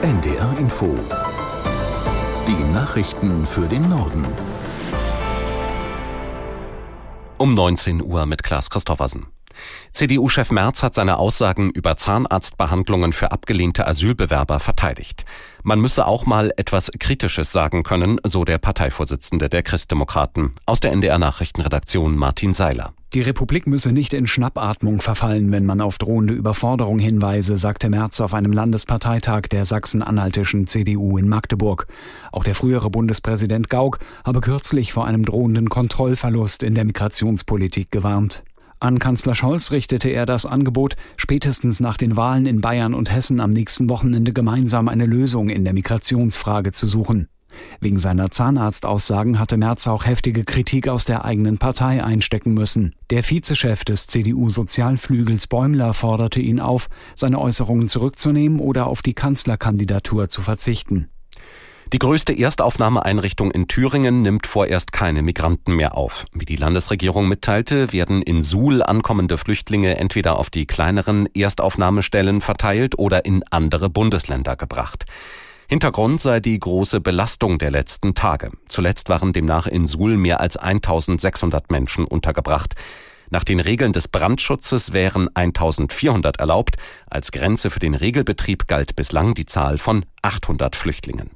NDR Info. Die Nachrichten für den Norden. Um 19 Uhr mit Klaas Christoffersen. CDU-Chef Merz hat seine Aussagen über Zahnarztbehandlungen für abgelehnte Asylbewerber verteidigt. Man müsse auch mal etwas Kritisches sagen können, so der Parteivorsitzende der Christdemokraten. Aus der NDR Nachrichtenredaktion Martin Seiler. Die Republik müsse nicht in Schnappatmung verfallen, wenn man auf drohende Überforderung hinweise, sagte Merz auf einem Landesparteitag der sachsen-anhaltischen CDU in Magdeburg. Auch der frühere Bundespräsident Gauck habe kürzlich vor einem drohenden Kontrollverlust in der Migrationspolitik gewarnt. An Kanzler Scholz richtete er das Angebot, spätestens nach den Wahlen in Bayern und Hessen am nächsten Wochenende gemeinsam eine Lösung in der Migrationsfrage zu suchen. Wegen seiner Zahnarztaussagen hatte Merz auch heftige Kritik aus der eigenen Partei einstecken müssen. Der Vizechef des CDU-Sozialflügels Bäumler forderte ihn auf, seine Äußerungen zurückzunehmen oder auf die Kanzlerkandidatur zu verzichten. Die größte Erstaufnahmeeinrichtung in Thüringen nimmt vorerst keine Migranten mehr auf. Wie die Landesregierung mitteilte, werden in Suhl ankommende Flüchtlinge entweder auf die kleineren Erstaufnahmestellen verteilt oder in andere Bundesländer gebracht. Hintergrund sei die große Belastung der letzten Tage. Zuletzt waren demnach in Suhl mehr als 1600 Menschen untergebracht. Nach den Regeln des Brandschutzes wären 1400 erlaubt. Als Grenze für den Regelbetrieb galt bislang die Zahl von 800 Flüchtlingen.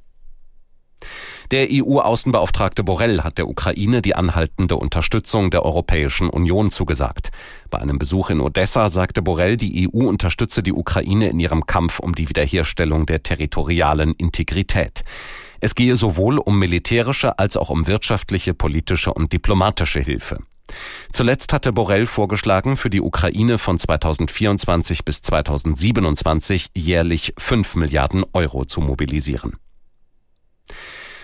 Der EU-Außenbeauftragte Borrell hat der Ukraine die anhaltende Unterstützung der Europäischen Union zugesagt. Bei einem Besuch in Odessa sagte Borrell, die EU unterstütze die Ukraine in ihrem Kampf um die Wiederherstellung der territorialen Integrität. Es gehe sowohl um militärische als auch um wirtschaftliche, politische und diplomatische Hilfe. Zuletzt hatte Borrell vorgeschlagen, für die Ukraine von 2024 bis 2027 jährlich 5 Milliarden Euro zu mobilisieren.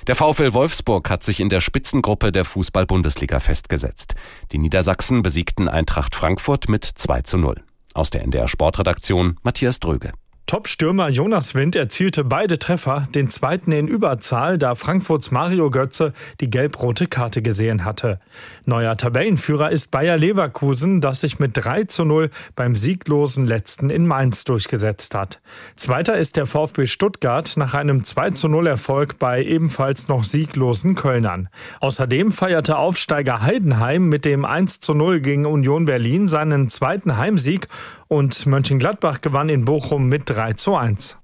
Der VfL Wolfsburg hat sich in der Spitzengruppe der Fußball-Bundesliga festgesetzt. Die Niedersachsen besiegten Eintracht Frankfurt mit 2 zu 0. Aus der NDR Sportredaktion Matthias Dröge. Top-Stürmer Jonas Wind erzielte beide Treffer, den zweiten in Überzahl, da Frankfurts Mario Götze die gelb-rote Karte gesehen hatte. Neuer Tabellenführer ist Bayer Leverkusen, das sich mit 3 zu 0 beim sieglosen Letzten in Mainz durchgesetzt hat. Zweiter ist der VfB Stuttgart nach einem 2 zu 0 Erfolg bei ebenfalls noch sieglosen Kölnern. Außerdem feierte Aufsteiger Heidenheim mit dem 1 zu 0 gegen Union Berlin seinen zweiten Heimsieg und Mönchengladbach gewann in Bochum mit 3 zu 1.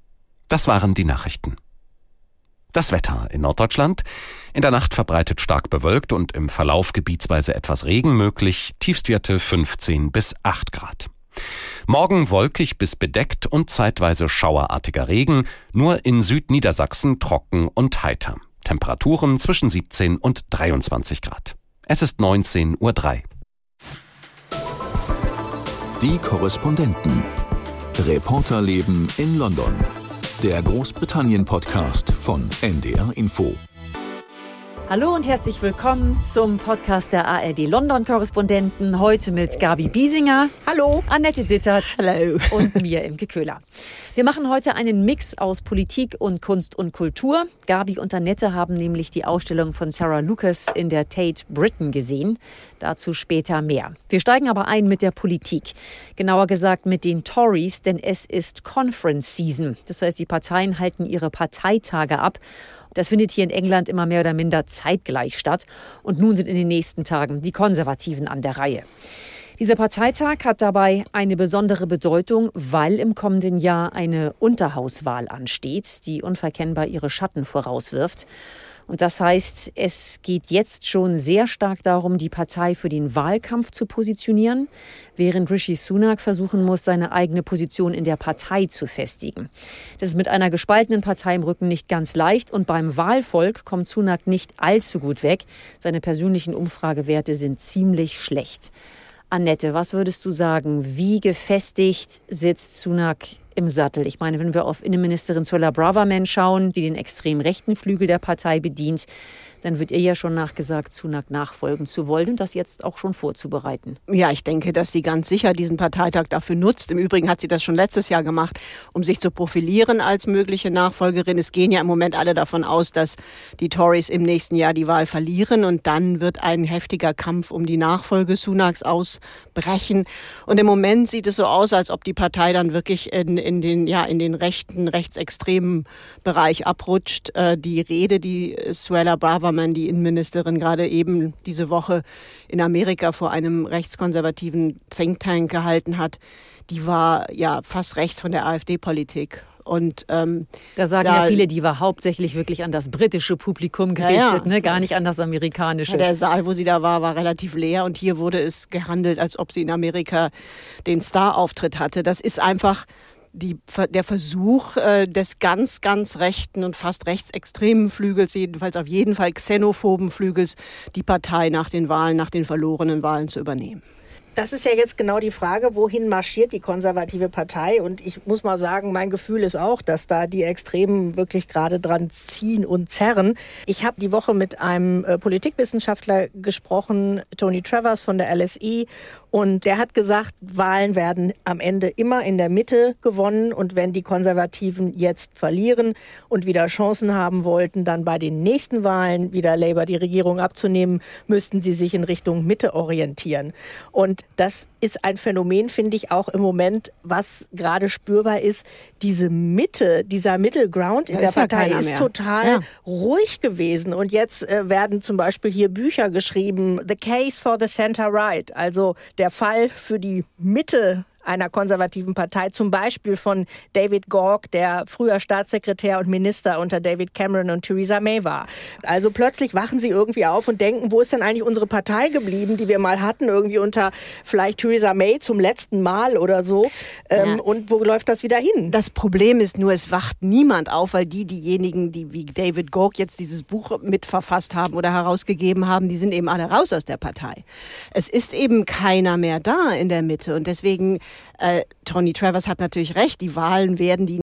Das waren die Nachrichten. Das Wetter in Norddeutschland. In der Nacht verbreitet stark bewölkt und im Verlauf gebietsweise etwas Regen möglich. Tiefstwerte 15 bis 8 Grad. Morgen wolkig bis bedeckt und zeitweise schauerartiger Regen, nur in Südniedersachsen trocken und heiter. Temperaturen zwischen 17 und 23 Grad. Es ist 19.03 Uhr. Die Korrespondenten. Reporterleben in London. Der Großbritannien-Podcast von NDR Info. Hallo und herzlich willkommen zum Podcast der ARD London-Korrespondenten. Heute mit Gabi Biesinger. Hallo. Annette Dittert. Hallo. Und mir, Imke Köhler. Wir machen heute einen Mix aus Politik und Kunst und Kultur. Gabi und Annette haben nämlich die Ausstellung von Sarah Lucas in der Tate Britain gesehen. Dazu später mehr. Wir steigen aber ein mit der Politik. Genauer gesagt mit den Tories, denn es ist Conference Season. Das heißt, die Parteien halten ihre Parteitage ab. Das findet hier in England immer mehr oder minder zeitgleich statt. Und nun sind in den nächsten Tagen die Konservativen an der Reihe. Dieser Parteitag hat dabei eine besondere Bedeutung, weil im kommenden Jahr eine Unterhauswahl ansteht, die unverkennbar ihre Schatten vorauswirft. Und das heißt, es geht jetzt schon sehr stark darum, die Partei für den Wahlkampf zu positionieren, während Rishi Sunak versuchen muss, seine eigene Position in der Partei zu festigen. Das ist mit einer gespaltenen Partei im Rücken nicht ganz leicht und beim Wahlvolk kommt Sunak nicht allzu gut weg. Seine persönlichen Umfragewerte sind ziemlich schlecht. Annette, was würdest du sagen? Wie gefestigt sitzt Sunak im Sattel. Ich meine, wenn wir auf Innenministerin Zola Braverman schauen, die den extrem rechten Flügel der Partei bedient, dann wird ihr ja schon nachgesagt, Sunak nachfolgen zu wollen und das jetzt auch schon vorzubereiten. Ja, ich denke, dass sie ganz sicher diesen Parteitag dafür nutzt. Im Übrigen hat sie das schon letztes Jahr gemacht, um sich zu profilieren als mögliche Nachfolgerin. Es gehen ja im Moment alle davon aus, dass die Tories im nächsten Jahr die Wahl verlieren und dann wird ein heftiger Kampf um die Nachfolge Sunaks ausbrechen. Und im Moment sieht es so aus, als ob die Partei dann wirklich in, in den, ja, in den rechten, rechtsextremen Bereich abrutscht. Äh, die Rede, die Suella Braverman, die Innenministerin, gerade eben diese Woche in Amerika vor einem rechtskonservativen Think Tank gehalten hat, die war ja fast rechts von der AfD-Politik. Und ähm, da sagen da, ja viele, die war hauptsächlich wirklich an das britische Publikum gerichtet, ja, ja. Ne? gar nicht an das amerikanische. der Saal, wo sie da war, war relativ leer und hier wurde es gehandelt, als ob sie in Amerika den Star-Auftritt hatte. Das ist einfach die, der Versuch äh, des ganz, ganz rechten und fast rechtsextremen Flügels, jedenfalls auf jeden Fall xenophoben Flügels, die Partei nach den Wahlen, nach den verlorenen Wahlen zu übernehmen. Das ist ja jetzt genau die Frage, wohin marschiert die konservative Partei? Und ich muss mal sagen, mein Gefühl ist auch, dass da die Extremen wirklich gerade dran ziehen und zerren. Ich habe die Woche mit einem äh, Politikwissenschaftler gesprochen, Tony Travers von der LSI, und der hat gesagt, Wahlen werden am Ende immer in der Mitte gewonnen. Und wenn die Konservativen jetzt verlieren und wieder Chancen haben wollten, dann bei den nächsten Wahlen wieder Labour die Regierung abzunehmen, müssten sie sich in Richtung Mitte orientieren. Und das ist ein Phänomen, finde ich, auch im Moment, was gerade spürbar ist. Diese Mitte, dieser Middle Ground in da der ist Partei ja ist total ja. ruhig gewesen. Und jetzt äh, werden zum Beispiel hier Bücher geschrieben, The Case for the Center Right, also der Fall für die Mitte einer konservativen Partei, zum Beispiel von David Gork, der früher Staatssekretär und Minister unter David Cameron und Theresa May war. Also plötzlich wachen sie irgendwie auf und denken, wo ist denn eigentlich unsere Partei geblieben, die wir mal hatten, irgendwie unter vielleicht Theresa May zum letzten Mal oder so. Ähm, ja. Und wo läuft das wieder hin? Das Problem ist nur, es wacht niemand auf, weil die, diejenigen, die wie David Gork jetzt dieses Buch mitverfasst haben oder herausgegeben haben, die sind eben alle raus aus der Partei. Es ist eben keiner mehr da in der Mitte und deswegen äh, Tony Travers hat natürlich recht, die Wahlen werden die